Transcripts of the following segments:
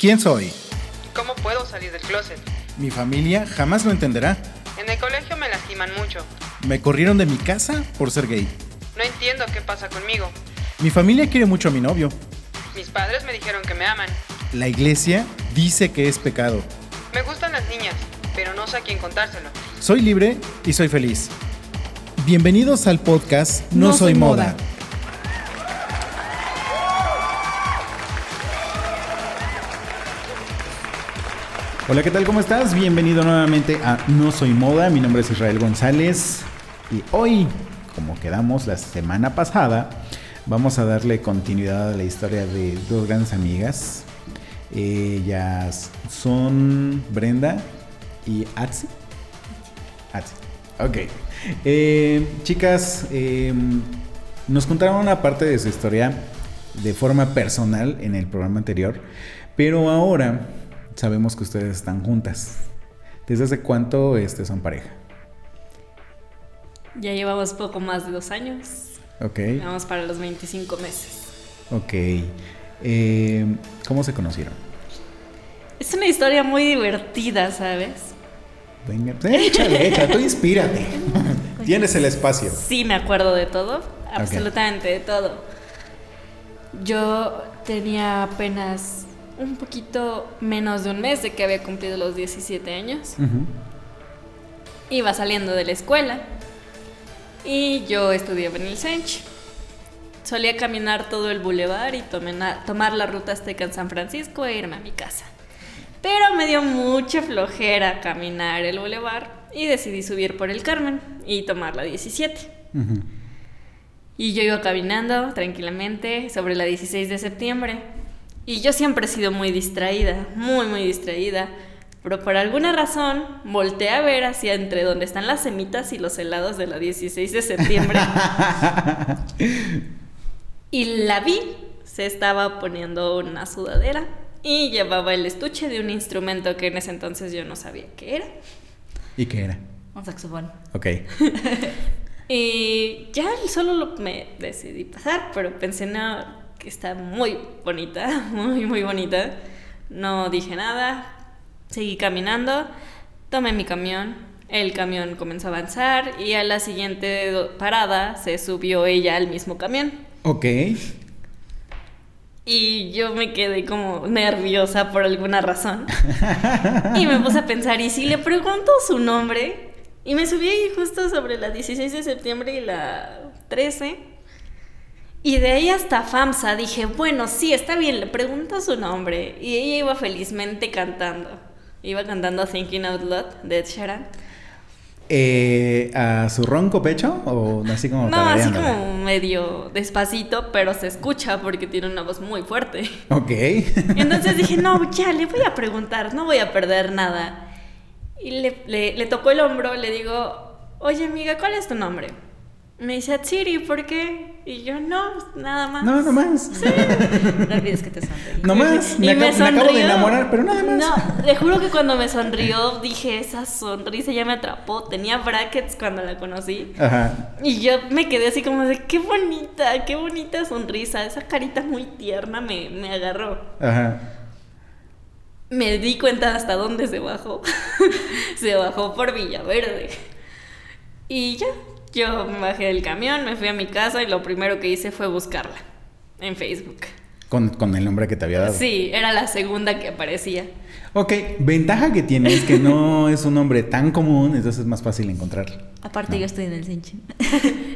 ¿Quién soy? ¿Cómo puedo salir del closet? Mi familia jamás lo entenderá. En el colegio me lastiman mucho. Me corrieron de mi casa por ser gay. No entiendo qué pasa conmigo. Mi familia quiere mucho a mi novio. Mis padres me dijeron que me aman. La iglesia dice que es pecado. Me gustan las niñas, pero no sé a quién contárselo. Soy libre y soy feliz. Bienvenidos al podcast No, soy, moda. Hola, ¿qué tal? ¿Cómo estás? Bienvenido nuevamente a No Soy Moda. Mi nombre es Israel González y hoy, como quedamos la semana pasada, vamos a darle continuidad a la historia de dos grandes amigas. Ellas son Brenda y Atsi. Atsi. Ok. Eh, chicas, eh, nos contaron una parte de su historia de forma personal en el programa anterior, pero ahora sabemos que ustedes están juntas. ¿Desde hace cuánto este, son pareja? Ya llevamos poco más de dos años. Ok. Vamos para los 25 meses. Ok. Eh, ¿Cómo se conocieron? Es una historia muy divertida, ¿sabes? Venga, échale, échale, tú inspírate. Tienes el espacio. Sí, me acuerdo de todo, absolutamente de todo. Yo tenía apenas un poquito menos de un mes de que había cumplido los 17 años. Ujú. Iba saliendo de la escuela y yo estudiaba en el Sench. Solía caminar todo el bulevar y tomar la ruta Azteca en San Francisco e irme a mi casa. Pero me dio mucha flojera caminar el bulevar y decidí subir por el Carmen y tomar la 17. Ujú. Y yo iba caminando tranquilamente sobre la 16 de septiembre. Y yo siempre he sido muy distraída, muy, muy distraída. Pero por alguna razón volteé a ver hacia entre donde están las semitas y los helados de la 16 de septiembre. y la vi. Se estaba poniendo una sudadera y llevaba el estuche de un instrumento que en ese entonces yo no sabía qué era. ¿Y qué era? Un saxofón. Ok. Y ya solo lo- me decidí pasar, pero pensé, no, que está muy bonita, muy, muy bonita. No dije nada, seguí caminando, tomé mi camión, el camión comenzó a avanzar y a la siguiente parada se subió ella al mismo camión. Ok. Y yo me quedé como nerviosa por alguna razón. Y me puse a pensar, ¿y si le pregunto su nombre? Y me subí ahí justo sobre la 16 de septiembre y la 13. Y de ahí hasta FAMSA dije, bueno, sí, está bien, le pregunto su nombre. Y ella iba felizmente cantando. Iba cantando Thinking Out Loud de Ed Sheeran. Eh, ¿A su ronco pecho o así como No, así como medio despacito, pero se escucha porque tiene una voz muy fuerte. Ok. Entonces dije, no, ya, le voy a preguntar, no voy a perder nada. Y le, le, le tocó el hombro, le digo, oye amiga, ¿cuál es tu nombre? Me dice, Atsiri, ¿por qué? Y yo, no, nada más. No, no más. No olvides que te sonreí. No más. Y Me, acabo, me acabo de sonrió. enamorar, pero nada más. No, le juro que cuando me sonrió, dije, esa sonrisa ya me atrapó. Tenía brackets cuando la conocí. Ajá. Y yo me quedé así como de, qué bonita, qué bonita sonrisa. Esa carita muy tierna me, me agarró. Ajá. Me di cuenta hasta dónde se bajó. se bajó por Villaverde. Y ya, yo me bajé del camión, me fui a mi casa y lo primero que hice fue buscarla en Facebook. Con, con el nombre que te había dado. Sí, era la segunda que aparecía. Ok, ventaja que tiene es que no es un nombre tan común, entonces es más fácil encontrarlo. Aparte, yo estoy en el Senche.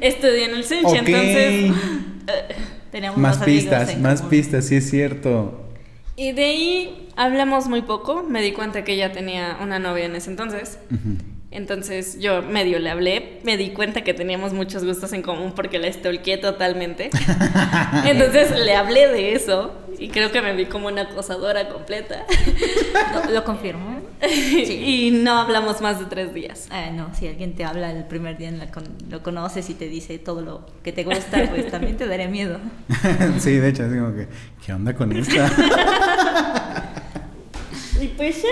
Estudié en el Senche, Ok. entonces... Tenemos Más pistas, en más común. pistas, sí es cierto. Y de ahí hablamos muy poco. Me di cuenta que ella tenía una novia en ese entonces. Ujú. Entonces yo medio le hablé, me di cuenta que teníamos muchos gustos en común porque la stalkeé totalmente. Entonces le hablé de eso y creo que me vi como una acosadora completa. Lo, lo confirmo. y no hablamos más de tres días. Ah, no, si alguien te habla el primer día, en la con- lo conoces y te dice todo lo que te gusta, pues también te daré miedo. sí, de hecho, así como que, ¿qué onda con esta? Y pues ya,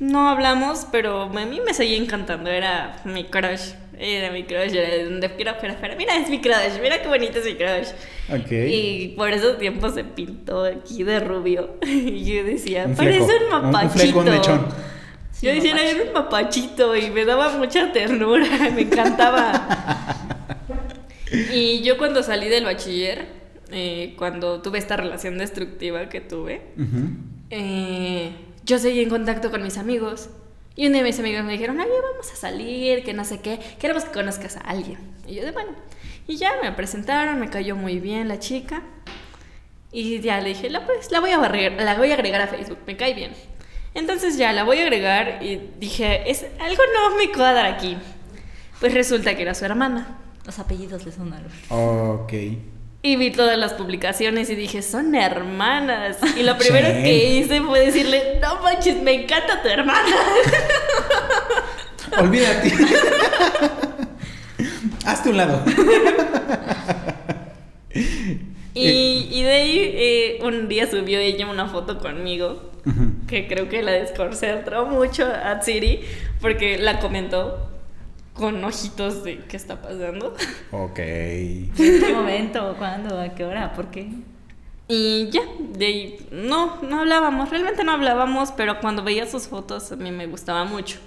no hablamos, pero a mí me seguía encantando, era mi crush Era mi crush, era de donde quiera fuera, fuera. Mira, es mi crush, mira qué bonito es mi crush. Ok. Y por esos tiempos se pintó aquí de rubio. Y yo decía, Un parece fleco, un mapachito. un fleco, un mechón. Sí, yo decía, mapache. era un mapachito y me daba mucha ternura, me encantaba. y yo cuando salí del bachiller, eh, cuando tuve esta relación destructiva que tuve, eh, yo seguí en contacto con mis amigos. Y uno de mis amigos me dijeron, oye, vamos a salir, que no sé qué, queremos que conozcas a alguien. Y yo de bueno. Y ya me presentaron, me cayó muy bien la chica. Y ya le dije, la, pues, la, voy a barrer- la voy a agregar a Facebook, me cae bien. Entonces ya la voy a agregar y dije, es, algo no me cuadra aquí. Pues resulta que era su hermana. Los apellidos le son algo. Ok. Y vi todas las publicaciones y dije, son hermanas. Y lo primero Sí. que hice fue decirle, no manches, me encanta tu hermana. Olvídate. Hazte un lado. Y, y de ahí eh, un día subió ella una foto conmigo, Ujú. que creo que la desconcentró mucho a Siri, porque la comentó con ojitos de qué está pasando. Ok. ¿En qué momento? ¿Cuándo? ¿A qué hora? ¿Por qué? Y ya, de ahí no, no hablábamos, realmente no hablábamos, pero cuando veía sus fotos a mí me gustaba mucho.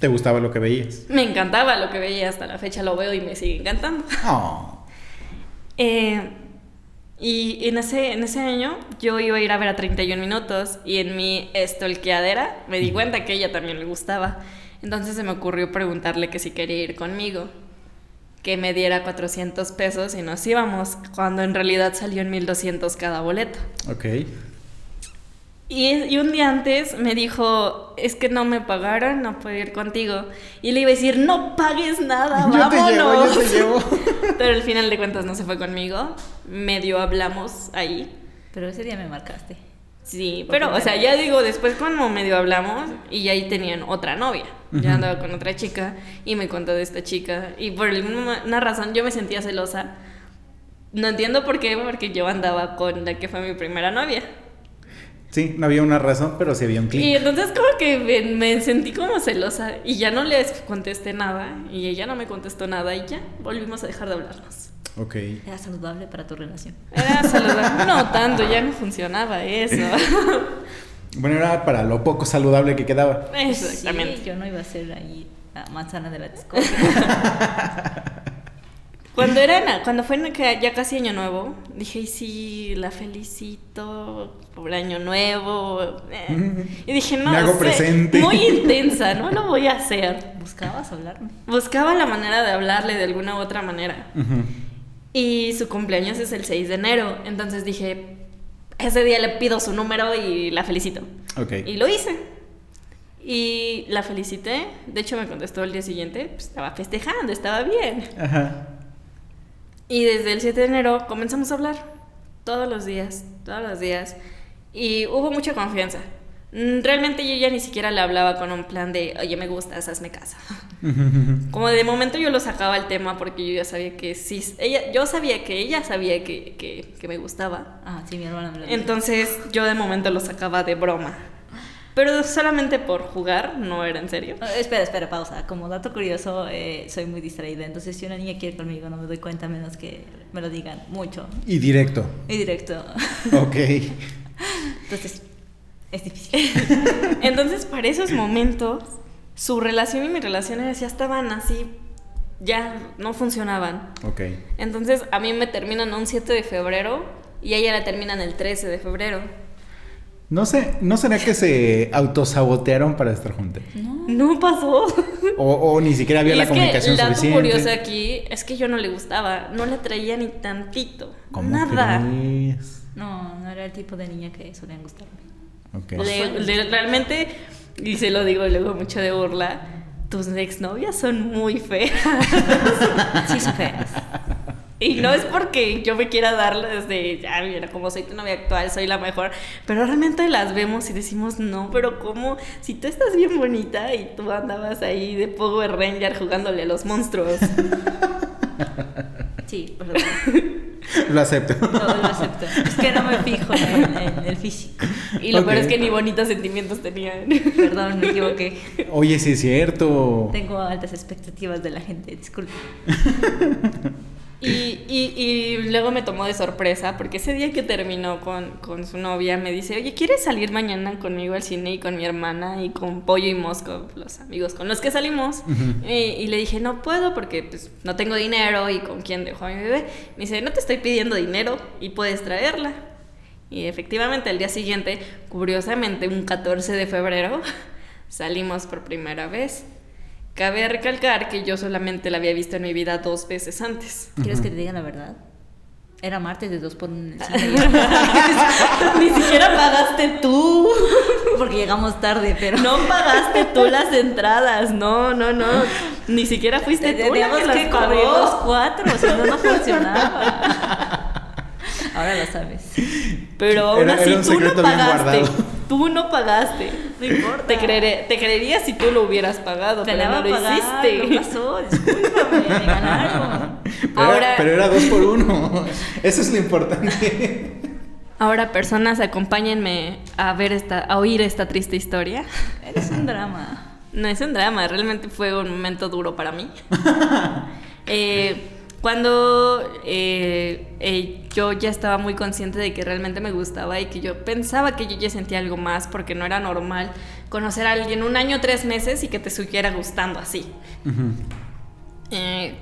¿Te gustaba lo que veías? Me encantaba lo que veía, hasta la fecha lo veo y me sigue encantando. Oh. Eh, y en ese, en ese año yo iba a ir a ver a 31 minutos y en mi estolqueadera me di cuenta que a ella también le gustaba. Entonces se me ocurrió preguntarle que si quería ir conmigo, que me diera 400 pesos y nos íbamos, cuando en realidad salió en 1200 cada boleto. Ok. Y, y un día antes me dijo, es que no me pagaron, no puedo ir contigo. Y le iba a decir, no pagues nada, Yo te vámonos. llevo, yo te llevo. Pero al final de cuentas no se fue conmigo. Medio hablamos ahí. Pero ese día me marcaste. Sí, pero, o sea, ya digo, después cuando medio hablamos y ahí tenían otra novia. Ujú. Ya andaba con otra chica y me contó de esta chica. Y por alguna razón yo me sentía celosa. No entiendo por qué, porque yo andaba con la que fue mi primera novia. Sí, no había una razón, pero sí había un Y clic. entonces como que me, me sentí como celosa y ya no les contesté nada y ella no me contestó nada y ya volvimos a dejar de hablarnos. Ok. Era saludable para tu relación. Era saludable, no tanto, ya no funcionaba eso. Bueno, era para lo poco saludable que quedaba. Exactamente. Sí, yo no iba a ser ahí la manzana de la discordia. Cuando era cuando fue ya casi año nuevo, dije, "Y sí, la felicito por año nuevo." Y dije, "No, Me hago sé, presente. muy intensa, no lo voy a hacer." ¿Buscabas hablarme? Buscaba la manera de hablarle de alguna u otra manera. Ujú. Y su cumpleaños es el 6 de enero, entonces dije, ese día le pido su número y la felicito. Ok. Y lo hice. Y la felicité, de hecho me contestó el día siguiente, pues, estaba festejando, estaba bien. Ajá. Y desde el 7 de enero comenzamos a hablar todos los días, todos los días. Y hubo mucha confianza. Mm, Realmente yo ya ni siquiera le hablaba con un plan de, oye, me gustas, hazme caso. Como de momento yo lo sacaba el tema porque yo ya sabía que sí, ella, yo sabía que ella sabía que, que, que me gustaba. Ah, sí, mi hermana me lo dijo. Entonces yo de momento lo sacaba de broma. Pero solamente por jugar, no era en serio. Ah, espera, espera, pausa. Como dato curioso, eh, soy muy distraída. Entonces, si una niña quiere conmigo, no me doy cuenta menos que me lo digan mucho Y directo. y directo. Ok. Entonces, es difícil. Entonces, para esos momentos, su relación y mi relación ya estaban así, ya no funcionaban. Ok. Entonces, a mí me terminan un 7 de febrero y a ella la terminan el 13 de febrero. No sé, ¿no será que se autosabotearon para estar juntas? No. No pasó. O, o ni siquiera había y la es que comunicación el dato suficiente. curioso aquí es que yo no le gustaba, no le traía ni tantito, ¿Cómo nada. crees? No, no era el tipo de niña que solían gustarme. Ok. Le- le- realmente, y se lo digo luego mucho de burla, tus exnovias son muy feas. Sí, son feas. Y no es porque yo me quiera darles de, ya, mira, como soy tu novia actual, soy la mejor, pero realmente las vemos y decimos, no, pero ¿cómo? Si tú estás bien bonita y tú andabas ahí de Power Ranger jugándole a los monstruos. Sí, perdón. Lo acepto. Lo, lo acepto. Es que no me fijo en, en el físico. Y lo peor Ok. es que ni bonitos sentimientos tenían. Perdón, me equivoqué. Oye, sí es cierto. Tengo altas expectativas de la gente, disculpe. Y, y, y luego me tomó de sorpresa porque ese día que terminó con, con su novia me dice, oye, ¿quieres salir mañana conmigo al cine y con mi hermana y con Pollo y Mosco, los amigos con los que salimos? Y, y le dije, no puedo porque pues, no tengo dinero y con quién dejo a mi bebé. Me dice, no te estoy pidiendo dinero y puedes traerla. Y efectivamente, el día siguiente, curiosamente, un 14 de febrero, salimos por primera vez. Cabe recalcar que yo solamente la había visto en mi vida dos veces antes. ¿Quieres que te diga la verdad? Era martes de dos por uno en el cine. Ni siquiera pagaste tú. Porque llegamos tarde, pero. No pagaste tú las entradas. No, no, no. Ni siquiera fuiste tú la Teníamos que las que los cuatro, si no, no funcionaba. Ahora lo sabes. Pero aún Era- así tú no pagaste. Tú no pagaste. No importa. Te, creeré, te creería si tú lo hubieras pagado, pero Planeaba no lo pagar, hiciste. No pasó, discúlpame, me ganaron. Pero, Ahora- era, pero era dos por uno. Eso es lo importante. Ahora, personas, acompáñenme a ver esta, a oír esta triste historia. Eres un drama. No es un drama, realmente fue un momento duro para mí. Eh, cuando eh, eh, yo ya estaba muy consciente de que realmente me gustaba y que yo pensaba que yo ya sentía algo más porque no era normal conocer a alguien un año, tres meses y que te siguiera gustando así. Eh,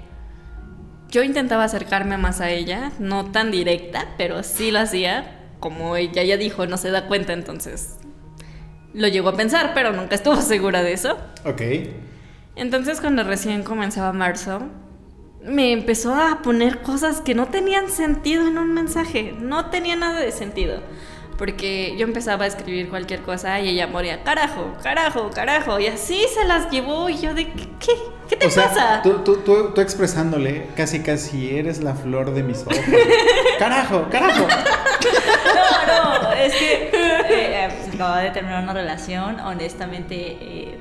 yo intentaba acercarme más a ella, no tan directa, pero sí lo hacía. Como ella ya dijo, no se da cuenta, entonces lo llegó a pensar, pero nunca estuvo segura de eso. Ok. Entonces cuando recién comenzaba marzo, me empezó a poner cosas que no tenían sentido en un mensaje, no tenía nada de sentido. Porque yo empezaba a escribir cualquier cosa y ella moría, carajo, carajo, carajo, y así se las llevó y yo de, ¿qué? ¿Qué, ¿Qué te o sea, pasa? Tú, tú, tú, tú expresándole, casi casi eres la flor de mis ojos. carajo, carajo. No, no, es que eh, eh, acababa de terminar una relación, honestamente, eh,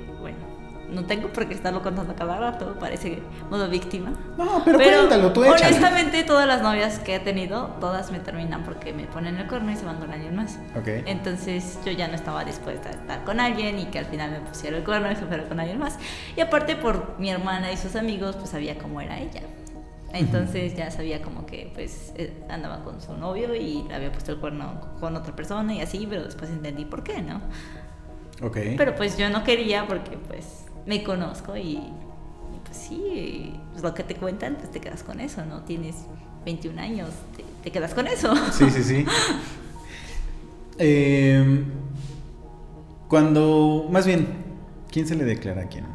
no tengo por qué estarlo contando cada rato, parece modo víctima. No, pero, cuéntalo, tú échale. honestamente todas las novias que he tenido, todas me terminan porque me ponen el cuerno y se van con alguien más. Ok. Entonces yo ya no estaba dispuesta a estar con alguien y que al final me pusiera el cuerno y se fuera con alguien más. Y aparte por mi hermana y sus amigos, pues sabía cómo era ella. Entonces ya sabía como que pues eh, andaba con su novio y le había puesto el cuerno con otra persona y así, pero después entendí por qué, ¿no? Ok. Pero pues yo no quería porque pues me conozco y, y, pues sí, pues, lo que te cuentan, pues te quedas con eso, ¿no? Tienes 21 años, te, te quedas con eso. Sí, sí, sí. Eh, cuando, más bien, ¿quién se le declara a quién?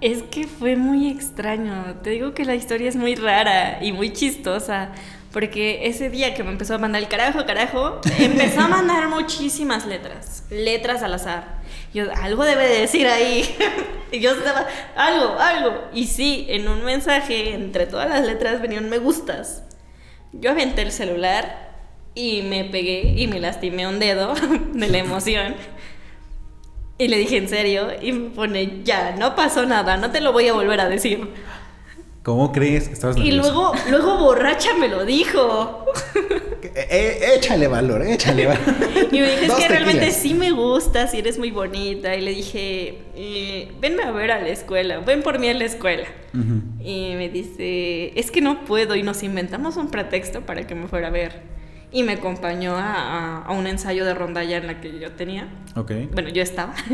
Es que fue muy extraño. Te digo que la historia es muy rara y muy chistosa. Porque ese día que me empezó a mandar el carajo, carajo, empezó a mandar muchísimas letras. Letras al azar. Yo, algo debe de decir ahí. y yo estaba, algo, algo. Y sí, en un mensaje, entre todas las letras venían me gustas. Yo aventé el celular y me pegué y me lastimé un dedo de la emoción. Y le dije, ¿en serio? Y me pone, ya, no pasó nada, no te lo voy a volver a decir. ¿Cómo crees? Estabas Y luego, luego borracha me lo dijo. Eh, eh, échale valor, échale valor. Y me dijo, es que realmente sí me gustas y eres muy bonita. Y le dije, eh, venme a ver a la escuela, ven por mí a la escuela. Y me dice, es que no puedo. Y nos inventamos un pretexto para que me fuera a ver. Y me acompañó a, a- a un ensayo de rondalla en la que yo tenía. Ok. Bueno, yo estaba.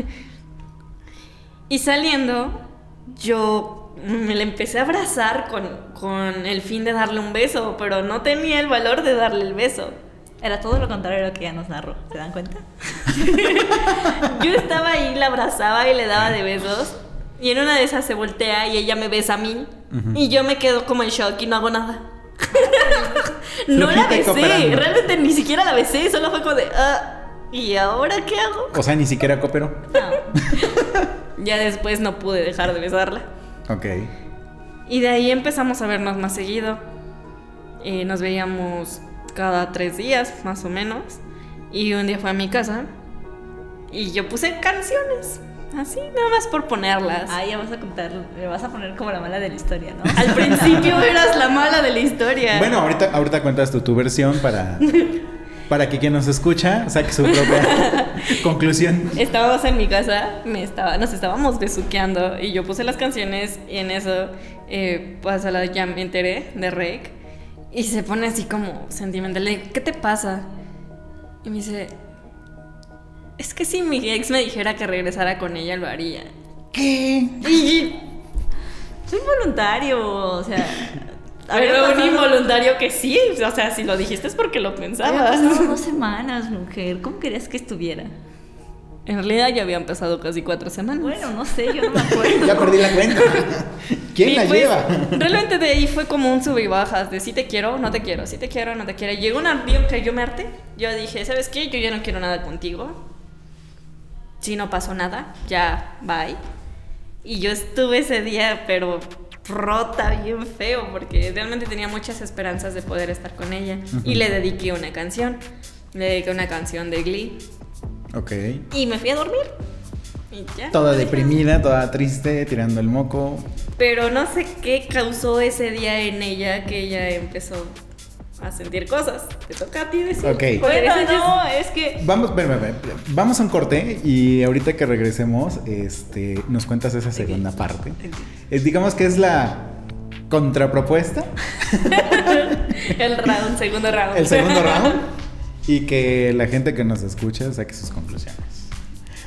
Y saliendo, yo me le empecé a abrazar con, con el fin de darle un beso, pero no tenía el valor de darle el beso. Era todo lo contrario a lo que ya nos narró, ¿se dan cuenta? Yo estaba ahí, la abrazaba y le daba de besos. Y en una de esas se voltea y ella me besa a mí. Y yo me quedo como en shock y no hago nada. no la besé, cooperando. realmente ni siquiera la besé, solo fue como de, ah, ¿y ahora qué hago? O sea, ni siquiera cooperó. No. Ya después no pude dejar de besarla. Ok. Y de ahí empezamos a vernos más seguido. Eh, nos veíamos cada tres días, más o menos. Y un día fue a mi casa y yo puse canciones Así, nada más por ponerlas. Ah, ya vas a contar, me vas a poner como la mala de la historia, ¿no? Al principio eras la mala de la historia. Bueno, ahorita, ahorita cuentas tú tu versión para, para que quien nos escucha saque su propia conclusión. Estábamos en mi casa, me estaba, nos estábamos besuqueando y yo puse las canciones y en eso, eh, pues a la ya me enteré de Rake y se pone así como sentimental. Le digo, ¿qué te pasa? Y me dice, es que si mi ex me dijera que regresara con ella, lo haría. ¿Qué? Y, Soy voluntario, o sea. Había pero un involuntario que sí, o sea, si lo dijiste es porque lo Había pensabas. pasado dos semanas, mujer. ¿Cómo querías que estuviera? En realidad ya habían pasado casi cuatro semanas. Bueno, no sé, yo no me acuerdo. Ya perdí la cuenta. ¿Quién Y la pues, lleva? Realmente de ahí fue como un sub y bajas de si te quiero, no te quiero, si te quiero, no te quiero. Llegó un día que yo me harté. Yo dije, ¿sabes qué? Yo ya no quiero nada contigo. Si no pasó nada, ya, bye. Y yo estuve ese día, pero rota bien feo, porque realmente tenía muchas esperanzas de poder estar con ella. Y le dediqué una canción. Le dediqué una canción de Glee. Ok. Y me fui a dormir. Y ya. Toda deprimida, toda triste, tirando el moco. Pero no sé qué causó ese día en ella que ella empezó a sentir cosas. Te toca a ti decir. Ok. Bueno, no, es que. Vamos, ven, ven, ven. vamos a un corte y ahorita que regresemos, este, nos cuentas esa segunda parte. Es, digamos que es la contrapropuesta, El round, segundo round. el segundo round, y que la gente que nos escucha saque sus conclusiones.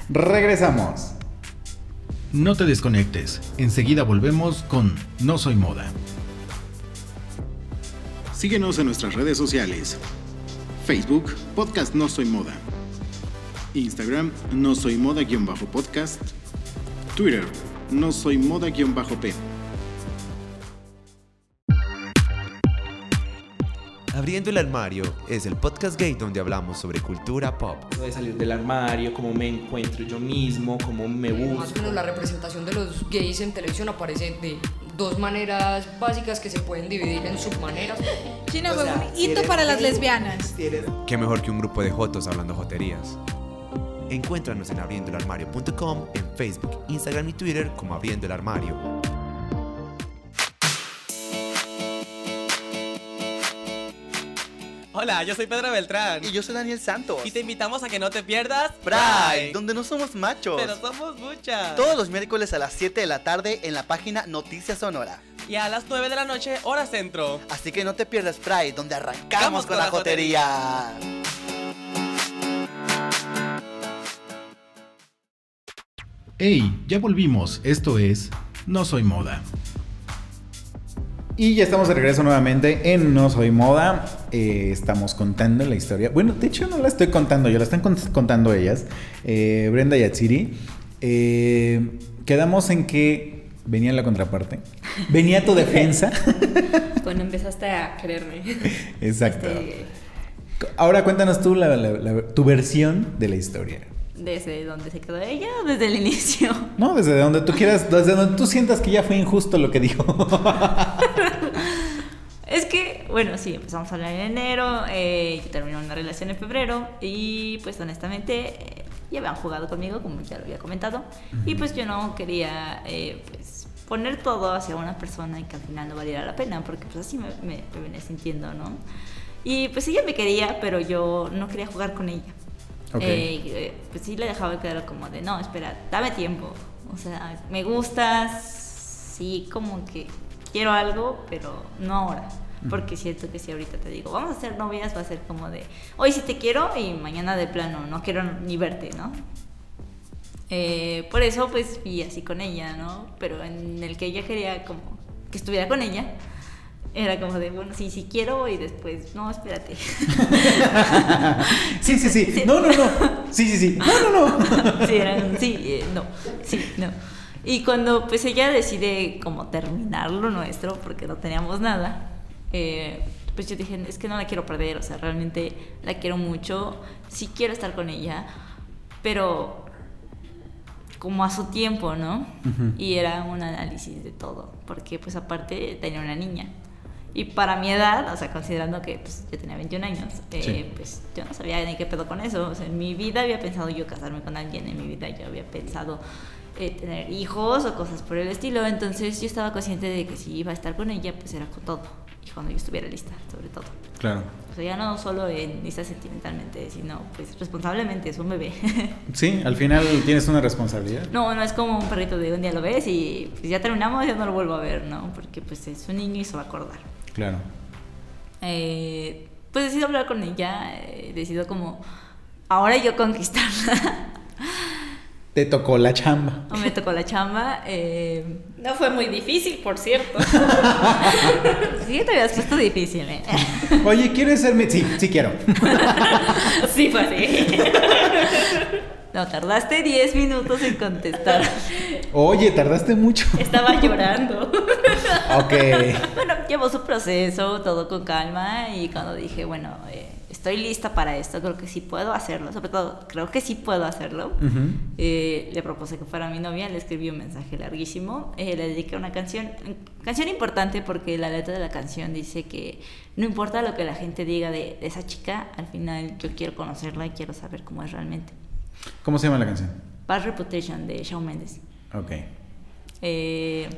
Regresamos. No te desconectes, enseguida volvemos con No Soy Moda. Síguenos en nuestras redes sociales. Facebook, Podcast No Soy Moda. Instagram, No Soy Moda-podcast. Twitter, No Soy Moda-p. Abriendo el armario es el podcast gay donde hablamos sobre cultura pop. de salir del armario, cómo me encuentro yo mismo, cómo me Más o busco. menos la representación de los gays en televisión aparece de dos maneras básicas que se pueden dividir en submaneras. Chino fue un hito para las lesbianas. Qué mejor que un grupo de jotos hablando joterías. Encuéntranos en abriendoelarmario.com, en Facebook, Instagram y Twitter como Abriendo el Armario. Hola, yo soy Pedro Beltrán. Y yo soy Daniel Santos. Y te invitamos a que no te pierdas Pride, donde no somos machos. Pero somos muchas. Todos los miércoles a las 7 de la tarde en la página Noticias Sonora. Y a las 9 de la noche, hora centro. Así que no te pierdas Pride, donde arrancamos Vamos con, con la la jotería. Hey, ya volvimos, esto es No Soy Moda. Y ya estamos de regreso nuevamente en No Soy Moda. Eh, estamos contando la historia. Bueno, de hecho no la estoy contando yo, la están cont- contando ellas. Eh, Brenda y Atsiri. Eh, quedamos en que venía la contraparte. Venía tu defensa. Cuando empezaste a creerme. Exacto. Este, Ahora cuéntanos tú la- la- la- tu versión de la historia. ¿Desde dónde se quedó ella o desde el inicio? No, desde donde tú quieras, desde donde tú sientas que ya fue injusto lo que dijo. Bueno, sí, empezamos a hablar en enero, eh, yo terminé una relación en febrero y pues honestamente eh, ya habían jugado conmigo, como ya lo había comentado, y pues yo no quería eh, pues poner todo hacia una persona y que al final no valiera la pena, porque pues así me, me, me venía sintiendo, ¿no? Y pues ella me quería, pero yo no quería jugar con ella. Ok. Eh, eh, pues sí le dejaba claro como de, no, espera, dame tiempo. O sea, me gustas, sí, como que quiero algo, pero no ahora. Porque siento que si ahorita te digo, vamos a ser novias, va a ser como de, hoy sí te quiero y mañana de plano no quiero ni verte, ¿no? Eh, por eso pues fui así con ella, ¿no? Pero en el que ella quería como que estuviera con ella, era como de, bueno, sí, sí quiero y después, no, espérate. sí, sí, sí. No, no, no. Sí, sí, sí. No, no, no. Sí, eran, sí, eh, no, sí, no. Y cuando pues ella decide como terminar lo nuestro, porque no teníamos nada, eh, pues yo dije, es que no la quiero perder, o sea, realmente la quiero mucho, sí quiero estar con ella, pero como a su tiempo, ¿no? Ujú. Y era un análisis de todo, porque pues aparte tenía una niña. Y para mi edad, o sea, considerando que pues, yo tenía 21 años, eh, Sí. pues yo no sabía ni qué pedo con eso. O sea, en mi vida había pensado yo casarme con alguien, en mi vida yo había pensado eh, tener hijos o cosas por el estilo. Entonces yo estaba consciente de que si iba a estar con ella, pues era con todo. Y cuando yo estuviera lista, sobre todo. Claro. O sea, ya no solo en lista sentimentalmente, sino pues responsablemente, es un bebé. Sí, al final tienes una responsabilidad. no, no es como un perrito de un día lo ves y pues ya terminamos, ya no lo vuelvo a ver, ¿no? Porque pues es un niño y se va a acordar. Claro. Eh, pues decido hablar con ella, eh, decido como ahora yo conquistarla. Te tocó la chamba. o me tocó la chamba. Eh, No fue muy difícil, por cierto. sí, te habías puesto difícil, ¿eh? Oye, ¿quieres ser mi...? Sí, sí quiero. sí, fue así. No, tardaste 10 minutos en contestar. Oye, tardaste mucho. Estaba llorando. Ok. Bueno, llevó su proceso, todo con calma y cuando dije, bueno, eh, estoy lista para esto, creo que sí puedo hacerlo, sobre todo creo que sí puedo hacerlo, eh, le propuse que fuera mi novia, le escribí un mensaje larguísimo, eh, le dediqué una canción, canción importante porque la letra de la canción dice que no importa lo que la gente diga de, de esa chica, al final yo quiero conocerla y quiero saber cómo es realmente. ¿Cómo se llama la canción? Bad Reputation de Shawn Mendes. Ok. Eh,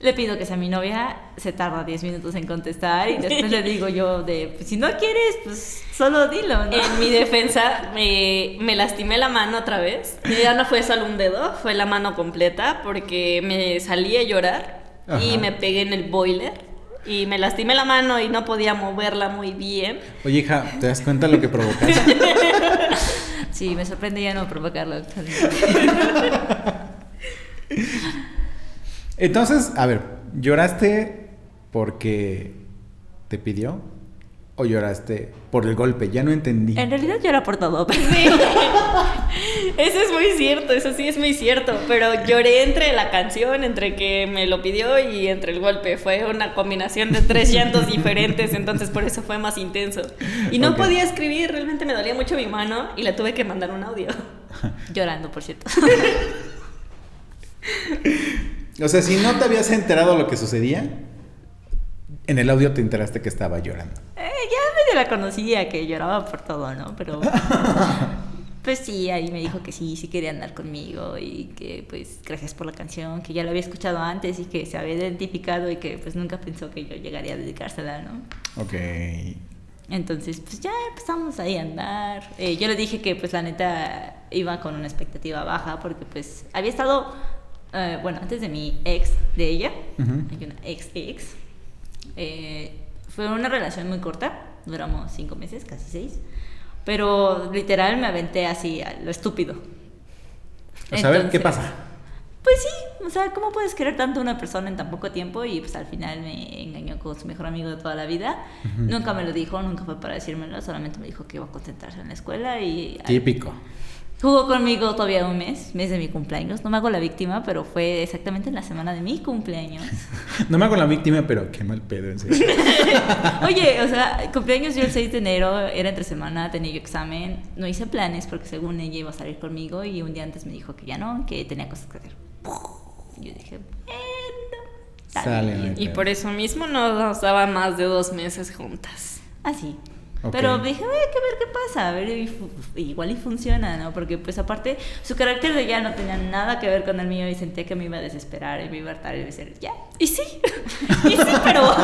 le pido que sea mi novia, se tarda 10 minutos en contestar y después le digo yo de, pues, si no quieres, pues solo dilo, ¿no? En mi defensa, me, me lastimé la mano otra vez. Y ya no fue solo un dedo, fue la mano completa porque me salí a llorar y Ajá. me pegué en el boiler. Y me lastimé la mano y no podía moverla muy bien. Oye, hija, ¿te das cuenta lo que provocaste? Sí, me sorprende ya no provocarlo. Entonces, a ver, ¿lloraste porque te pidió? ¿O lloraste por el golpe? Ya no entendí. En realidad era por todo. pero- Eso es muy cierto, eso sí es muy cierto. Pero lloré entre la canción, entre que me lo pidió y entre el golpe. Fue una combinación de tres llantos diferentes, entonces por eso fue más intenso. Y no podía escribir, realmente me dolía mucho mi mano y le tuve que mandar un audio. Llorando, por cierto. O sea, si no te habías enterado lo que sucedía, en el audio te enteraste que estaba llorando. Eh, ya medio la conocía, que lloraba por todo, ¿no? Pero... Pues sí, ahí me dijo que sí, sí quería andar conmigo y que pues gracias por la canción, que ya la había escuchado antes y que se había identificado y que pues nunca pensó que yo llegaría a dedicársela, ¿no? Ok. Entonces, pues ya empezamos ahí a andar. Eh, yo le dije que, pues, la neta iba con una expectativa baja porque, pues, había estado, eh, bueno, antes de mi ex, de ella, Ujú. hay una ex ex, eh, fue una relación muy corta, duramos cinco meses, casi seis, pero literal me aventé así a lo estúpido. O sea, a ver, ¿qué pasa? Pues sí, o sea, ¿cómo puedes querer tanto a una persona en tan poco tiempo? Y pues al final me engañó con su mejor amigo de toda la vida. Nunca me lo dijo, nunca fue para decírmelo, solamente me dijo que iba a concentrarse en la escuela y Típico. Jugó conmigo todavía un mes, mes de mi cumpleaños. No me hago la víctima, pero fue exactamente en la semana de mi cumpleaños. No me hago la víctima, pero qué mal pedo, en serio. Oye, o sea, cumpleaños yo el 6 de enero, era entre semana, tenía yo examen, no hice planes porque según ella iba a salir conmigo y un día antes me dijo que ya no, que tenía cosas que hacer. Y yo dije, bueno, Sale, bien". no hay Y por eso mismo no nos daba más de dos meses juntas. Así. Pero dije, voy a que ver qué pasa, a ver, y igual y funciona, ¿no? Porque pues aparte, su carácter de ella no tenía nada que ver con el mío y sentía que me iba a desesperar y me iba a hartar y decir, ya, Y sí, y sí, pero...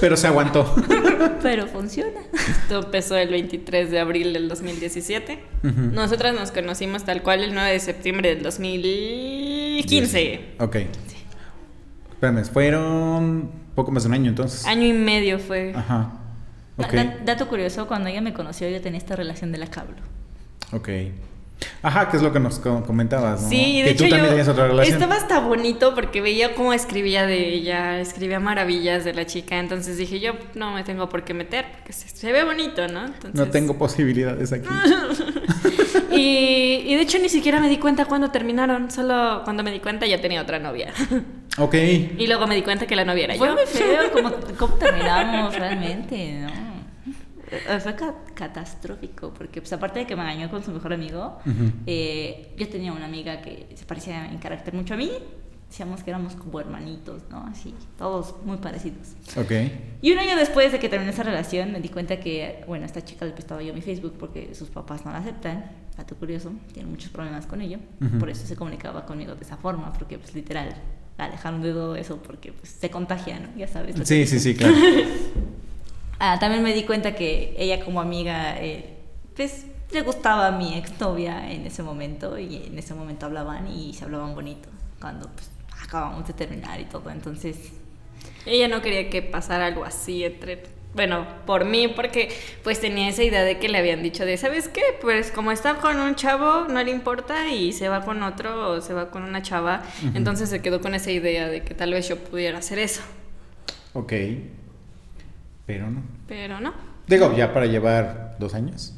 Pero se aguantó. pero funciona. Esto empezó el 23 de abril del 2017. Ujú. Nosotras nos conocimos tal cual el 9 de septiembre del 2015. Ok. Espérame, fueron poco más de un año entonces. Año y medio fue. Ajá. Da- dato curioso, cuando ella me conoció yo tenía esta relación de la cablo. Ok. Ajá, que es lo que nos co- comentabas, ¿no? Sí, de que hecho tú también yo tenías otra relación. estaba hasta bonito porque veía cómo escribía de ella, escribía maravillas de la chica, entonces dije yo no me tengo por qué meter porque se, se ve bonito, ¿no? Entonces, No tengo posibilidades aquí. y, y de hecho ni siquiera me di cuenta cuando terminaron, solo cuando me di cuenta ya tenía otra novia. ok. y luego me di cuenta que la novia era Fue yo. muy feo cómo, cómo terminamos realmente, ¿no? Eh, Fue ca- catastrófico, porque pues aparte de que me engañó con su mejor amigo, eh, yo tenía una amiga que se parecía en carácter mucho a mí, decíamos que éramos como hermanitos, ¿no? Así, todos muy parecidos. Ok. Y un año después de que terminé esa relación, me di cuenta que, bueno, a esta chica le prestaba yo mi Facebook porque sus papás no la aceptan. Dato curioso, tiene muchos problemas con ello. Por eso se comunicaba conmigo de esa forma, porque, pues, literal, la alejaron de todo eso porque, pues, se contagia, ¿no? Ya sabes. Sí, sí, sí, claro. Ah, también me di cuenta que ella como amiga, eh, pues le gustaba a mi exnovia en ese momento y en ese momento hablaban y se hablaban bonito cuando pues, acabamos de terminar y todo. Entonces, Ella no quería que pasara algo así entre... Bueno, por mí, porque pues tenía esa idea de que le habían dicho de, ¿sabes qué? Pues como está con un chavo, no le importa y se va con otro o se va con una chava. Ujú. Entonces se quedó con esa idea de que tal vez yo pudiera hacer eso. Ok. Pero no. Pero no. Digo, ya para llevar dos años.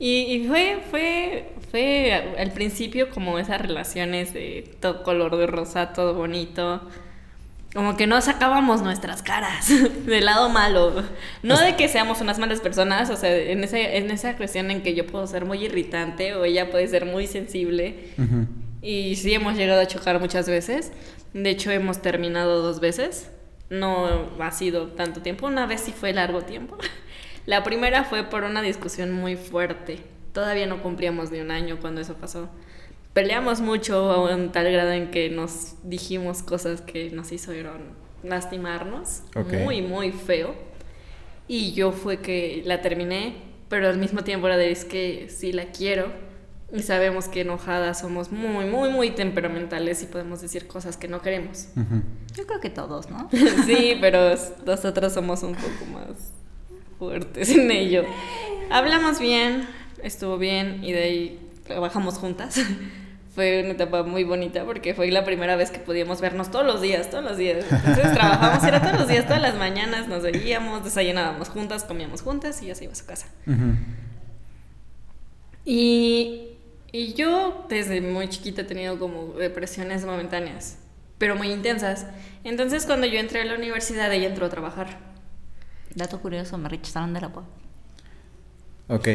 Y, y fue, fue, fue al principio como esas relaciones de todo color de rosa, todo bonito. Como que no sacábamos nuestras caras del lado malo. No de que seamos unas malas personas, o sea, en, ese, en esa cuestión en que yo puedo ser muy irritante o ella puede ser muy sensible. Y sí hemos llegado a chocar muchas veces. De hecho, hemos terminado dos veces. No ha sido tanto tiempo. Una vez sí fue largo tiempo. La primera fue por una discusión muy fuerte. Todavía no cumplíamos ni un año cuando eso pasó. Peleamos mucho a un tal grado en que nos dijimos cosas que nos hicieron lastimarnos. Muy, muy feo. Y yo fue que la terminé, pero al mismo tiempo era de es que sí la quiero. Y sabemos que enojadas somos muy, muy, muy temperamentales y podemos decir cosas que no queremos. Yo creo que todos, ¿no? Sí, pero nosotros somos un poco más fuertes en ello. Hablamos bien, estuvo bien y de ahí trabajamos juntas. Fue una etapa muy bonita porque fue la primera vez que podíamos vernos todos los días, todos los días. Entonces trabajamos, era todos los días, todas las mañanas, nos veíamos, desayunábamos juntas, comíamos juntas y ya se iba a su casa. Y, y yo desde muy chiquita he tenido como depresiones momentáneas, pero muy intensas. Entonces cuando yo entré a la universidad, ella entró a trabajar. Dato curioso, me rechazaron de la UAP. Ok.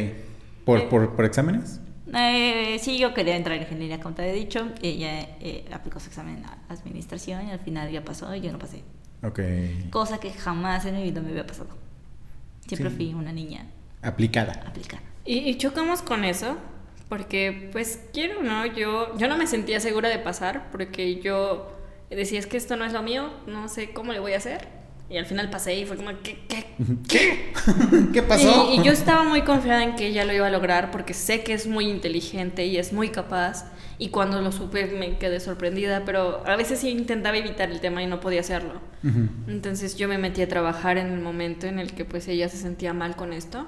¿Por, por, por exámenes? Eh, sí, yo quería entrar en ingeniería, como te he dicho. Ella eh, aplicó su examen a administración y al final ya pasó y yo no pasé. Ok. Cosa que jamás en mi vida me había pasado. Siempre Sí. fui una niña Aplicada. aplicada. Y, y chocamos con eso, porque pues quiero o no, yo, yo no me sentía segura de pasar, porque yo decía, es que esto no es lo mío, no sé cómo le voy a hacer. Y al final pasé y fue como, ¿qué? ¿Qué? ¿Qué? ¿Qué pasó? Y, y yo estaba muy confiada en que ella lo iba a lograr, porque sé que es muy inteligente y es muy capaz. Y cuando lo supe me quedé sorprendida, pero a veces sí intentaba evitar el tema y no podía hacerlo. Ujú. Entonces yo me metí a trabajar en el momento en el que pues ella se sentía mal con esto.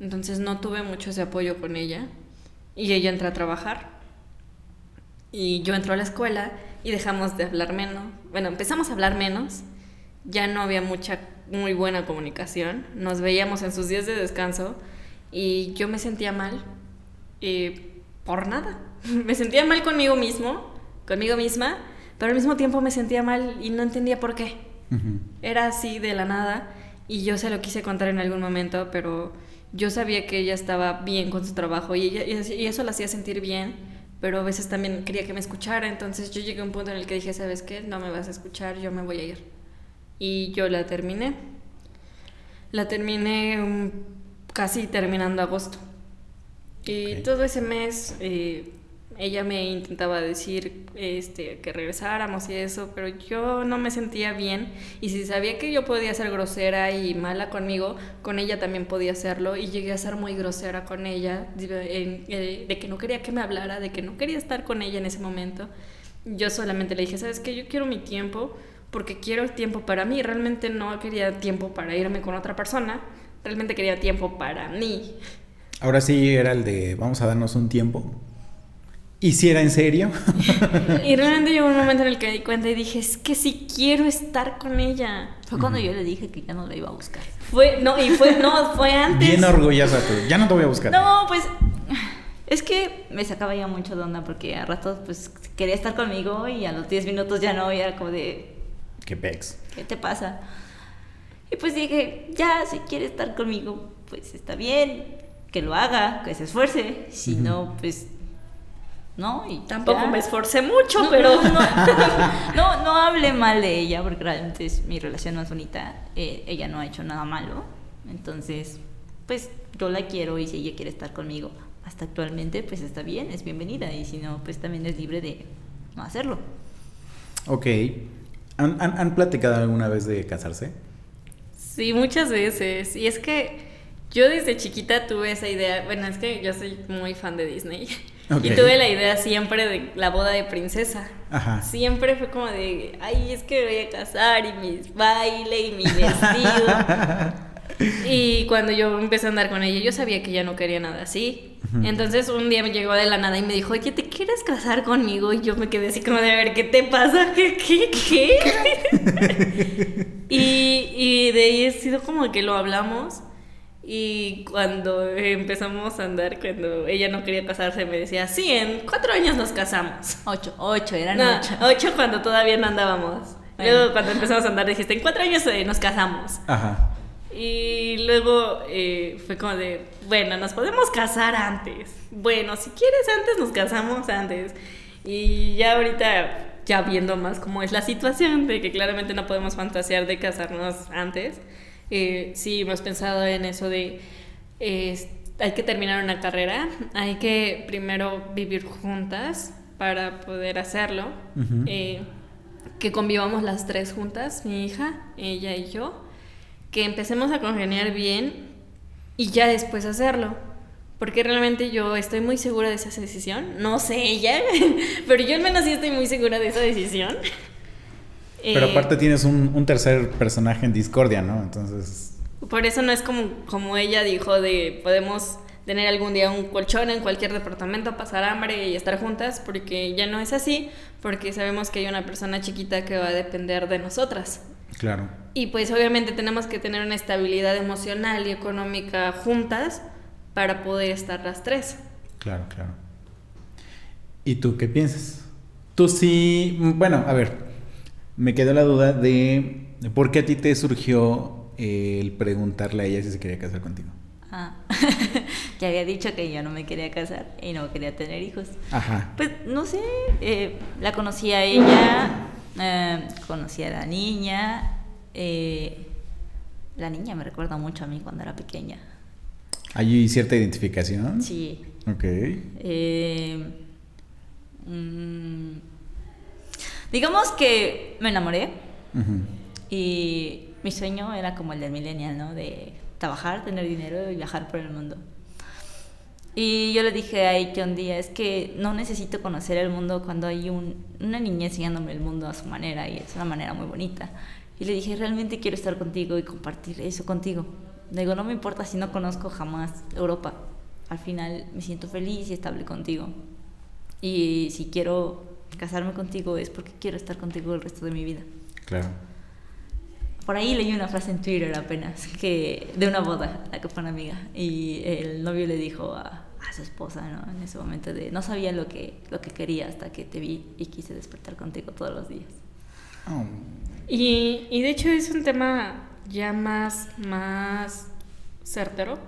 Entonces no tuve mucho ese apoyo con ella. Y ella entró a trabajar. Y yo entró a la escuela y dejamos de hablar menos. Bueno, empezamos a hablar menos. Ya no había mucha, muy buena comunicación. Nos veíamos en sus días de descanso y yo me sentía mal eh, por nada. Me sentía mal conmigo mismo, conmigo misma, pero al mismo tiempo me sentía mal y no entendía por qué. Era así de la nada y yo se lo quise contar en algún momento, pero yo sabía que ella estaba bien con su trabajo y, ella- y eso la hacía sentir bien, pero a veces también quería que me escuchara, entonces yo llegué a un punto en el que dije, ¿sabes qué? No me vas a escuchar, yo me voy a ir. Y yo la terminé. La terminé casi terminando agosto. Y todo ese mes eh, ella me intentaba decir este, que regresáramos y eso, pero yo no me sentía bien. Y si sabía que yo podía ser grosera y mala conmigo, con ella también podía hacerlo. Y llegué a ser muy grosera con ella, eh, de que no quería que me hablara, de que no quería estar con ella en ese momento. Yo solamente le dije, ¿sabes qué? Yo quiero mi tiempo porque quiero el tiempo para mí. Realmente no quería tiempo para irme con otra persona. Realmente quería tiempo para mí. Ahora sí era el de vamos a darnos un tiempo. ¿Y si era en serio? Y realmente llegó un momento en el que me di cuenta y dije, es que sí quiero estar con ella. Fue cuando yo le dije que ya no la iba a buscar. Fue, no, y fue, no, fue antes. Bien orgullosa tú. Ya no te voy a buscar. No, pues es que me sacaba ya mucho de onda porque a ratos pues quería estar conmigo y a los 10 minutos ya no, y era como de, Qué pex. ¿qué te pasa? Y pues dije, ya, si quiere estar conmigo, pues está bien, que lo haga, que se esfuerce. Si no, pues ¿no? Y Tampoco ya. me esforcé mucho, No, pero... no, no, no, no hable mal de ella porque realmente es mi relación más bonita. Eh, ella no ha hecho nada malo. Entonces, pues yo la quiero y si ella quiere estar conmigo hasta actualmente, pues está bien, es bienvenida. Y si no, pues también es libre de no hacerlo. Ok. ¿Han, han, han platicado alguna vez de casarse? Sí, muchas veces. Y es que yo desde chiquita tuve esa idea. Bueno, es que yo soy muy fan de Disney. Y tuve la idea siempre de la boda de princesa. Ajá. Siempre fue como de, ay, es que me voy a casar y mi baile y mi vestido. y cuando yo empecé a andar con ella, yo sabía que ella no quería nada así. Entonces un día me llegó de la nada y me dijo, oye, ¿te quieres casar conmigo? Y yo me quedé así como de, a ver, ¿qué te pasa? ¿Qué? ¿Qué? ¿Qué? y, y de ahí ha sido como que lo hablamos. Y cuando empezamos a andar, cuando ella no quería casarse, me decía, sí, en cuatro años nos casamos. Ocho, ocho, eran No, ocho. ocho cuando todavía no andábamos. Bueno. Luego cuando empezamos a andar dijiste, en cuatro años eh, nos casamos. Ajá. Y luego eh, fue como de, bueno, nos podemos casar antes. Bueno, si quieres antes, nos casamos antes. Y ya ahorita, ya viendo más cómo es la situación, de que claramente no podemos fantasear de casarnos antes, eh, sí hemos pensado en eso de, eh, hay que terminar una carrera, hay que primero vivir juntas para poder hacerlo. Eh, que convivamos las tres juntas, mi hija, ella y yo, que empecemos a congeniar bien y ya después hacerlo. Porque realmente yo estoy muy segura de esa decisión. No sé ella, pero yo al menos sí estoy muy segura de esa decisión. Pero Eh, aparte tienes un, un tercer personaje en discordia, ¿no? Entonces... Por eso no es como, como ella dijo de podemos tener algún día un colchón en cualquier departamento, pasar hambre y estar juntas, porque ya no es así, porque sabemos que hay una persona chiquita que va a depender de nosotras. Claro. Y pues obviamente tenemos que tener una estabilidad emocional y económica juntas para poder estar las tres. Claro, claro. ¿Y tú qué piensas? Tú sí, mm, bueno, a ver, me quedó la duda de por qué a ti te surgió eh, el preguntarle a ella si se quería casar contigo. Ah, ya había dicho que yo no me quería casar y no quería tener hijos. Ajá. Pues no sé, eh, la conocí a ella, eh, conocí a la niña. eh, la niña me recuerda mucho a mí cuando era pequeña. ¿Hay cierta identificación? Sí. Ok. Eh, mm, digamos que me enamoré Ujú. y mi sueño era como el del millennial, ¿no? De trabajar, tener dinero y viajar por el mundo. Y yo le dije a ella un día, es que no necesito conocer el mundo cuando hay un- una niña enseñándome el mundo a su manera y es una manera muy bonita. Y le dije, realmente quiero estar contigo y compartir eso contigo. Le digo, no me importa si no conozco jamás Europa. Al final me siento feliz y estable contigo. Y si quiero casarme contigo es porque quiero estar contigo el resto de mi vida. Claro. Por ahí leí una frase en Twitter apenas, que de una boda, la que fue una amiga, y el novio le dijo a, a su esposa, ¿no? En ese momento de, no sabía lo que, lo que quería hasta que te vi y quise despertar contigo todos los días. Oh. Y, y de hecho es un tema ya más, más certero,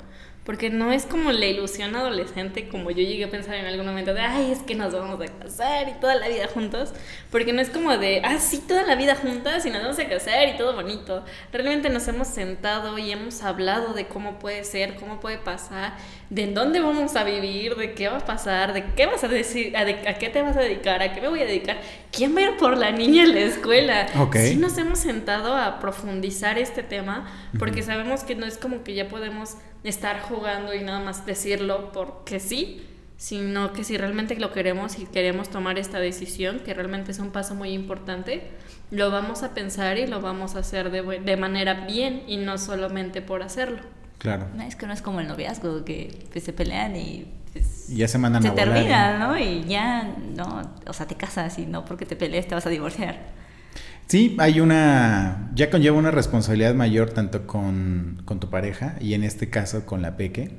porque no es como la ilusión adolescente, como yo llegué a pensar en algún momento de, ay, es que nos vamos a casar y toda la vida juntos, porque no es como de, ah, sí, toda la vida juntas y nos vamos a casar y todo bonito. Realmente nos hemos sentado y hemos hablado de cómo puede ser, cómo puede pasar, de en dónde vamos a vivir, de qué va a pasar, de qué vas a decir, a, de- a qué te vas a dedicar, a qué me voy a dedicar, quién va a ir por la niña en la escuela. Ok. Sí nos hemos sentado a profundizar este tema porque Ujú. sabemos que no es como que ya podemos estar jugando y nada más decirlo porque sí, sino que si realmente lo queremos y queremos tomar esta decisión, que realmente es un paso muy importante, lo vamos a pensar y lo vamos a hacer de, de manera bien y no solamente por hacerlo. Claro. No, es que no es como el noviazgo, que pues, se pelean y pues, ya se mandan se a volar. termina, ¿no? Y ya, no, o sea, te casas y no porque te pelees te vas a divorciar. Sí, hay una, ya conlleva una responsabilidad mayor tanto con, con tu pareja y en este caso con la peque.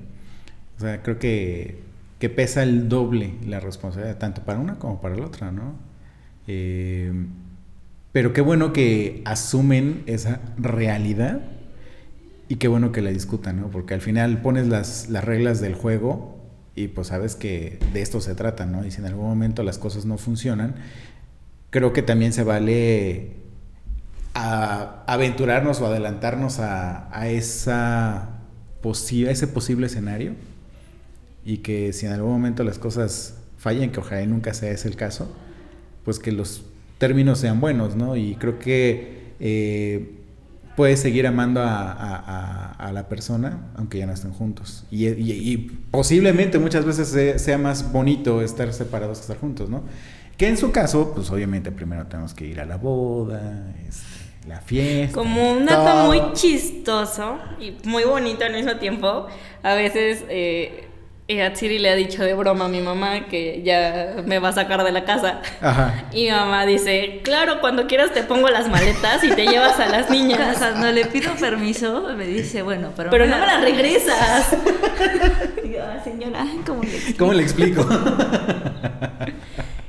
O sea, creo que, que pesa el doble la responsabilidad, tanto para una como para la otra, ¿no? Eh, pero qué bueno que asumen esa realidad y qué bueno que la discutan, ¿no? Porque al final pones las, las reglas del juego Y pues sabes que de esto se trata, ¿no? Y si en algún momento las cosas no funcionan, creo que también se vale a aventurarnos o adelantarnos a, a esa posi- ese posible escenario y que si en algún momento las cosas fallen, que ojalá y nunca sea ese el caso, pues que los términos sean buenos, ¿no? Y creo que eh, puedes seguir amando a, a- a- a la persona aunque ya no estén juntos. Y, y- y posiblemente muchas veces se- sea más bonito estar separados que estar juntos, ¿no? Que en su caso, pues obviamente primero tenemos que ir a la boda, este, la fiesta. Como un dato muy chistoso y muy bonito al mismo tiempo, a veces eh, eh, Atsiri le ha dicho de broma a mi mamá que ya me va a sacar de la casa. Ajá. Y mi mamá dice, claro, cuando quieras te pongo las maletas y te llevas a las niñas. Cuando le pido permiso, me dice, bueno, pero, Pero no me las regresas. Y yo, "Ah, señora, ¿cómo le explico?". ¿Cómo le explico?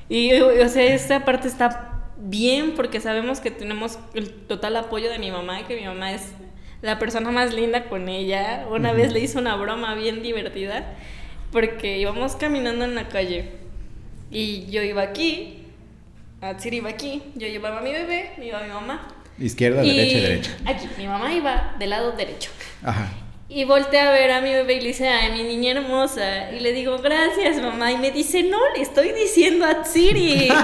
Y, o sea, esta parte está bien porque sabemos que tenemos el total apoyo de mi mamá y que mi mamá es la persona más linda con ella. Una vez le hizo una broma bien divertida porque íbamos caminando en la calle y yo iba aquí, Atsiri iba aquí, yo llevaba a mi bebé, iba mi mamá. Izquierda, Y derecha derecha. Aquí, mi mamá iba del lado derecho. Ajá. Y volteé a ver a mi bebé y le dice, ay, mi niña hermosa. Y le digo, gracias, mamá. Y me dice, no, le estoy diciendo a Tsiri.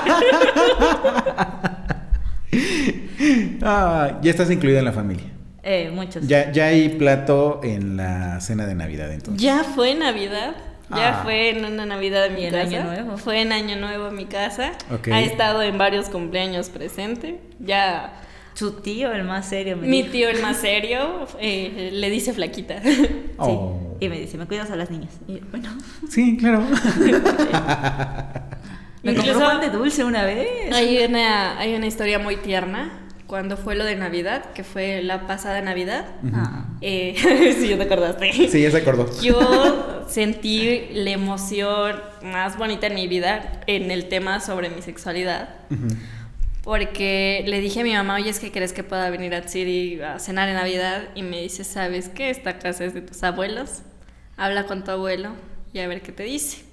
Ah, ya estás incluida en la familia. Eh, muchos. Ya, ya hay plato en la cena de Navidad entonces. ya fue Navidad. Ya Ah. fue en una Navidad en mi casa. Año Nuevo. Fue en Año Nuevo en mi casa. Ok. Ha estado en varios cumpleaños presente. Ya. Su tío, el más serio, me Mi dijo. tío, el más serio, eh, le dice flaquita. Oh. Y me dice, me cuidas a las niñas. Y yo, bueno. Sí, claro. Me compró Incluso- pan de dulce una vez. Hay una, hay una historia muy tierna. Cuando fue lo de Navidad, que fue la pasada Navidad. Ah. Eh, sí, ya te acordaste. Sí, ya se acordó. Yo sentí la emoción más bonita en mi vida en el tema sobre mi sexualidad. Porque le dije a mi mamá, oye, es que crees que pueda venir a Tsiri a cenar en Navidad. Y me dice, ¿sabes qué? Esta casa es de tus abuelos. Habla con tu abuelo y a ver qué te dice.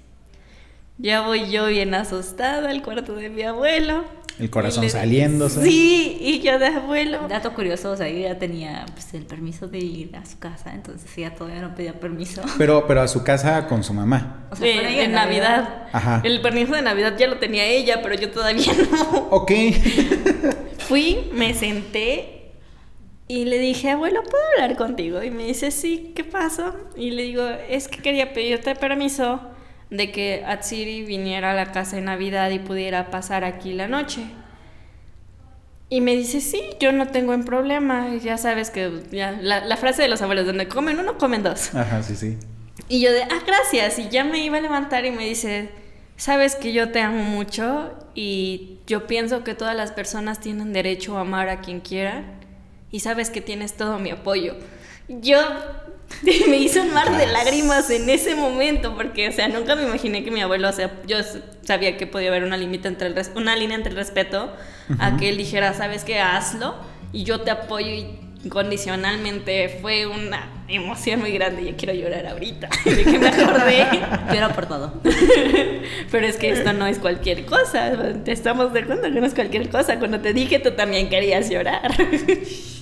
Ya voy yo bien asustada al cuarto de mi abuelo. El corazón le- saliéndose. Sí, y yo de abuelo. Dato curioso, o sea, yo ya tenía pues, el permiso de ir a su casa, entonces ella todavía no pedía permiso. Pero, pero a su casa con su mamá. O sea, ella en Navidad. Ajá. El permiso de Navidad ya lo tenía ella, pero yo todavía no. Ok. Fui, me senté y le dije, abuelo, ¿puedo hablar contigo? Y me dice, sí, ¿qué pasó? Y le digo, es que quería pedirte permiso de que Atsiri viniera a la casa de Navidad y pudiera pasar aquí la noche. Y me dice, sí, yo no tengo un problema. Ya sabes que ya, la, la frase de los abuelos, donde comen uno, comen dos. Ajá, sí, sí. Y yo de, ah, gracias. Y ya me iba a levantar y me dice, sabes que yo te amo mucho y yo pienso que todas las personas tienen derecho a amar a quien quieran y sabes que tienes todo mi apoyo. Yo me hizo un mar de lágrimas en ese momento porque, o sea, nunca me imaginé que mi abuelo, o sea, yo sabía que podía haber una, límite entre el res- una línea entre el respeto a Ujú. que él dijera, sabes que hazlo y yo te apoyo incondicionalmente fue una emoción muy grande. Yo quiero llorar ahorita. De que me acordé. Lloro por todo. Pero es que esto no es cualquier cosa. Te estamos de acuerdo que no es cualquier cosa. Cuando te dije, tú también querías llorar.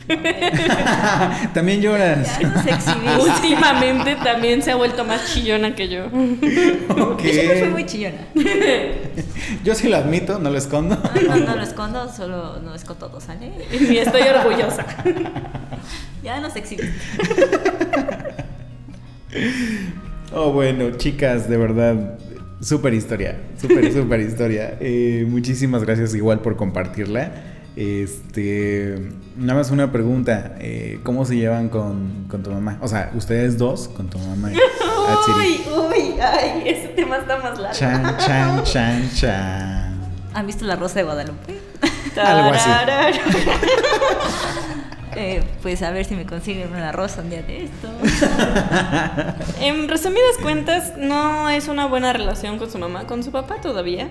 También lloras. Últimamente también se ha vuelto más chillona que yo. Ok. Yo siempre fui muy chillona. Yo sí lo admito, no lo escondo. No, no lo escondo, solo no escondo todo, ¿sale? Ni estoy orgullosa. Ya nos exhibiste. Oh, bueno, chicas, de verdad, súper historia, súper, súper historia. Eh, muchísimas gracias igual por compartirla. Este, nada más una pregunta, eh, ¿cómo se llevan con, con tu mamá? O sea, ustedes dos con tu mamá. y Atsiri. Uy, uy, ay, ese tema está más largo. Chan, chan, chan, chan. ¿Han visto La Rosa de Guadalupe? Algo así. Eh, pues a ver si me consiguen una rosa un día de esto. En resumidas cuentas, no es una buena relación con su mamá, con su papá todavía,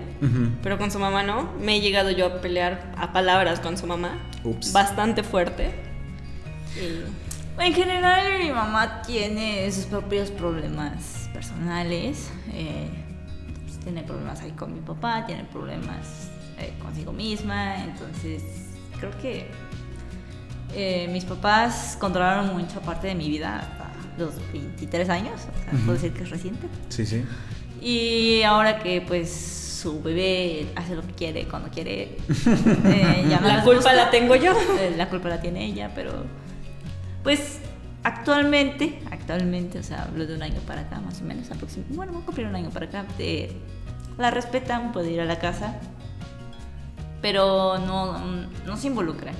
pero con su mamá no. Me he llegado yo a pelear a palabras con su mamá, Ups. bastante fuerte. Y En general, mi mamá tiene sus propios problemas personales. eh, pues, tiene problemas ahí con mi papá, tiene problemas eh, consigo misma. Entonces, creo que eh, mis papás controlaron mucho parte de mi vida hasta los 23 años. O sea, puedo decir que es reciente. Sí, sí. Y ahora que pues su bebé hace lo que quiere cuando quiere, eh, ya no La culpa gusta. la tengo yo. Eh, La culpa la tiene ella, pero pues actualmente, actualmente, o sea, hablo de un año para acá más o menos, aproximadamente, bueno, voy a cumplir un año para acá, eh, la respetan, puede ir a la casa, pero no, no se involucran.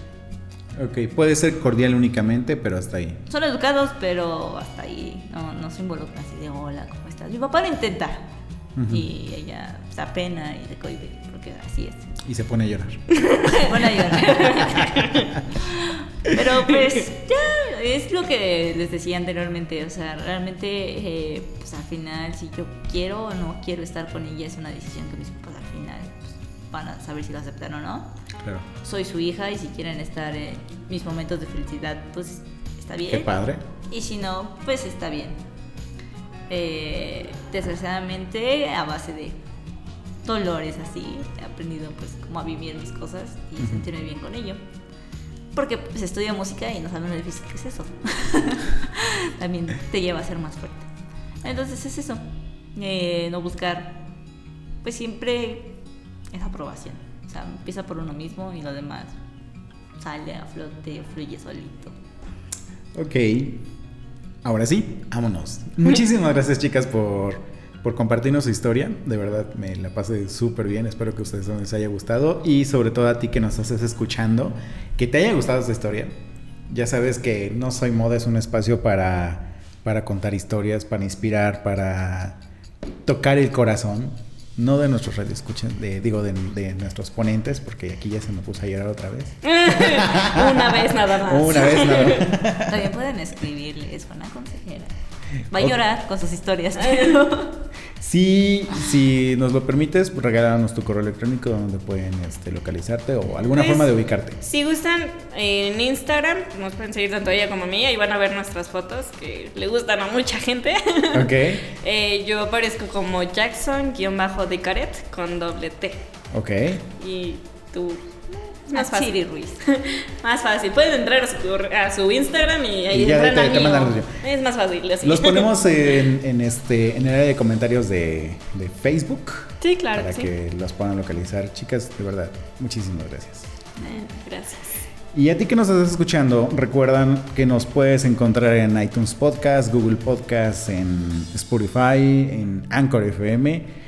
Ok, puede ser cordial únicamente, pero hasta ahí. Son educados, pero hasta ahí no, no se involucran así de hola, ¿cómo estás? Mi papá lo intenta y ella se apena y se cohibe, porque así es. Y se pone a llorar. Bueno, llorar. Pero pues ya es lo que les decía anteriormente, o sea, realmente eh, pues al final si yo quiero o no quiero estar con ella es una decisión que mis van a saber si lo aceptan o no. Claro. Soy su hija y si quieren estar en mis momentos de felicidad pues está bien. Qué padre. Y si no, pues está bien. Eh, desgraciadamente, a base de dolores así, he aprendido pues como a vivir mis cosas y Ujú. sentirme bien con ello. Porque pues estudio música y no saben lo difícil que es eso. También te lleva a ser más fuerte. Entonces es eso. eh, no buscar, pues siempre esa aprobación. O sea, empieza por uno mismo y lo demás sale a flote, fluye solito. Ok. Ahora sí, vámonos. Muchísimas gracias, chicas, por, por compartirnos su historia. De verdad, me la pasé súper bien. Espero que a ustedes les haya gustado. Y sobre todo a ti que nos estás escuchando, que te haya gustado esta historia. Ya sabes que No Soy Moda es un espacio para, para contar historias, para inspirar, para tocar el corazón. No de nuestros radioescuchas, de, digo, de, de nuestros ponentes, porque aquí ya se me puso a llorar otra vez. Una vez nada más. Una vez nada más. También pueden escribirle, es buena consejera. Va a llorar con sus historias, pero Sí, si nos lo permites, regálanos tu correo electrónico donde pueden este, localizarte o alguna Pues, forma de ubicarte. Si gustan, en Instagram nos pueden seguir tanto a ella como a mí. Ahí van a ver nuestras fotos que le gustan a mucha gente. Ok. Eh, yo aparezco como Jackson-de Caret con doble T. Ok. Y tú. Más Chiri Ruiz. más fácil. Pueden entrar a su, a su Instagram y ahí Y ya entran te- a mí. Es más fácil. así. Los ponemos en, en este, en el área de comentarios de, de Facebook. Sí, claro Para sí. que los puedan localizar. Chicas, de verdad, muchísimas gracias. Eh, Gracias. Y a ti que nos estás escuchando, recuerdan que nos puedes encontrar en iTunes Podcast, Google Podcast, en Spotify, en Anchor FM.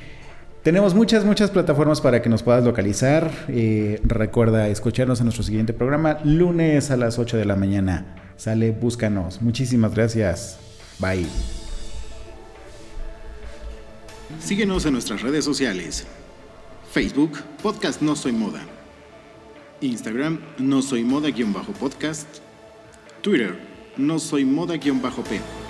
Tenemos muchas, muchas plataformas para que nos puedas localizar. Eh, recuerda escucharnos en nuestro siguiente programa, lunes a las 8 de la mañana. Sale, búscanos. Muchísimas gracias. Bye. Síguenos en nuestras redes sociales. Facebook, Podcast No Soy Moda. Instagram, No Soy Moda-podcast. Twitter, No Soy Moda-p.